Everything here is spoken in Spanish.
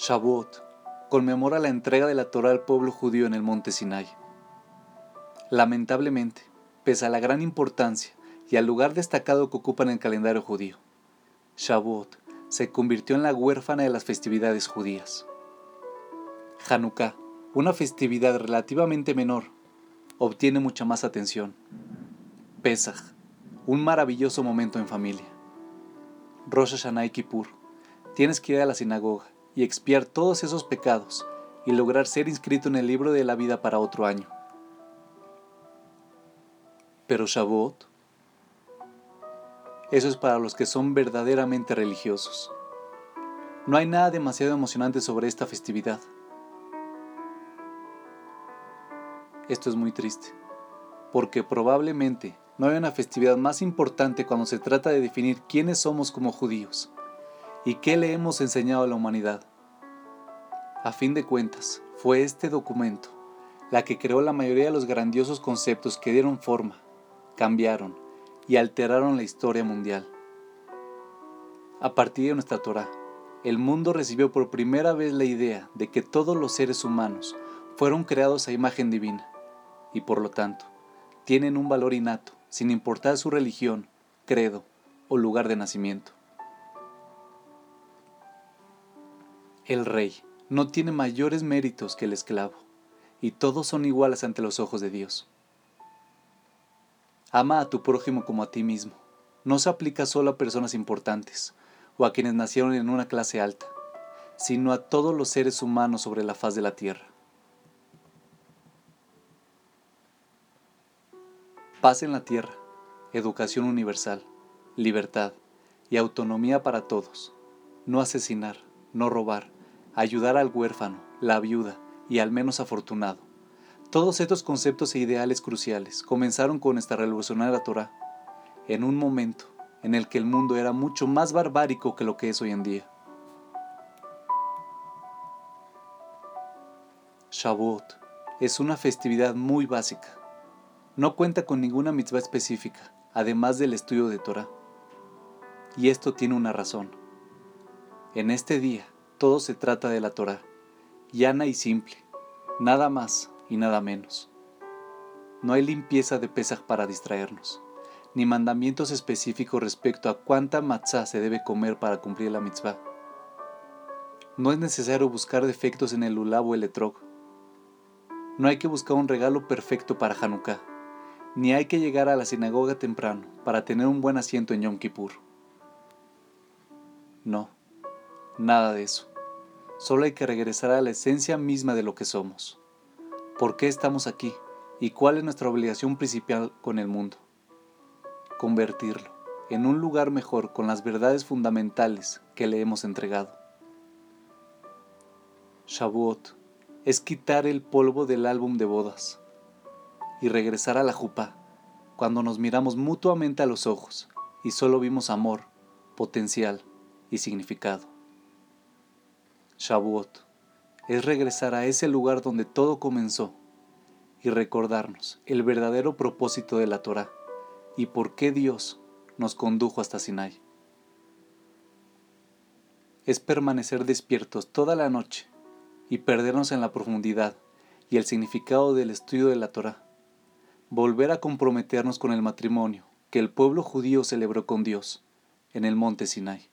Shavuot conmemora la entrega de la Torah al pueblo judío en el monte Sinai. Lamentablemente, pese a la gran importancia y al lugar destacado que ocupa en el calendario judío, Shavuot se convirtió en la huérfana de las festividades judías. Hanukkah, una festividad relativamente menor, obtiene mucha más atención. Pesach, un maravilloso momento en familia. Rosh Hashanah y Kippur, tienes que ir a la sinagoga y expiar todos esos pecados y lograr ser inscrito en el libro de la vida para otro año. Pero Shavuot, eso es para los que son verdaderamente religiosos. No hay nada demasiado emocionante sobre esta festividad. Esto es muy triste, porque probablemente no hay una festividad más importante cuando se trata de definir quiénes somos como judíos y qué le hemos enseñado a la humanidad. A fin de cuentas, fue este documento la que creó la mayoría de los grandiosos conceptos que dieron forma, cambiaron y alteraron la historia mundial. A partir de nuestra Torah, el mundo recibió por primera vez la idea de que todos los seres humanos fueron creados a imagen divina y por lo tanto tienen un valor innato, sin importar su religión, credo o lugar de nacimiento. El rey no tiene mayores méritos que el esclavo, y todos son iguales ante los ojos de Dios. Ama a tu prójimo como a ti mismo. No se aplica solo a personas importantes o a quienes nacieron en una clase alta, sino a todos los seres humanos sobre la faz de la tierra. Paz en la tierra, educación universal, libertad y autonomía para todos. No asesinar, no robar, ayudar al huérfano, la viuda y al menos afortunado. Todos estos conceptos e ideales cruciales comenzaron con esta revolucionaria Torah, en un momento en el que el mundo era mucho más barbárico que lo que es hoy en día. Shavuot es una festividad muy básica. No cuenta con ninguna mitzvah específica, además del estudio de Torah. Y esto tiene una razón. En este día, todo se trata de la Torah, llana y simple, nada más y nada menos. No hay limpieza de Pesach para distraernos, ni mandamientos específicos respecto a cuánta matzah se debe comer para cumplir la mitzvah. No es necesario buscar defectos en el lulav o el etrog. No hay que buscar un regalo perfecto para Hanukkah, ni hay que llegar a la sinagoga temprano para tener un buen asiento en Yom Kippur. No, nada de eso. Solo hay que regresar a la esencia misma de lo que somos. ¿Por qué estamos aquí? ¿Y cuál es nuestra obligación principal con el mundo? Convertirlo en un lugar mejor con las verdades fundamentales que le hemos entregado. Shavuot es quitar el polvo del álbum de bodas y regresar a la jupa cuando nos miramos mutuamente a los ojos y solo vimos amor, potencial y significado. Shavuot es regresar a ese lugar donde todo comenzó y recordarnos el verdadero propósito de la Torah y por qué Dios nos condujo hasta Sinai. Es permanecer despiertos toda la noche y perdernos en la profundidad y el significado del estudio de la Torah. Volver a comprometernos con el matrimonio que el pueblo judío celebró con Dios en el monte Sinai.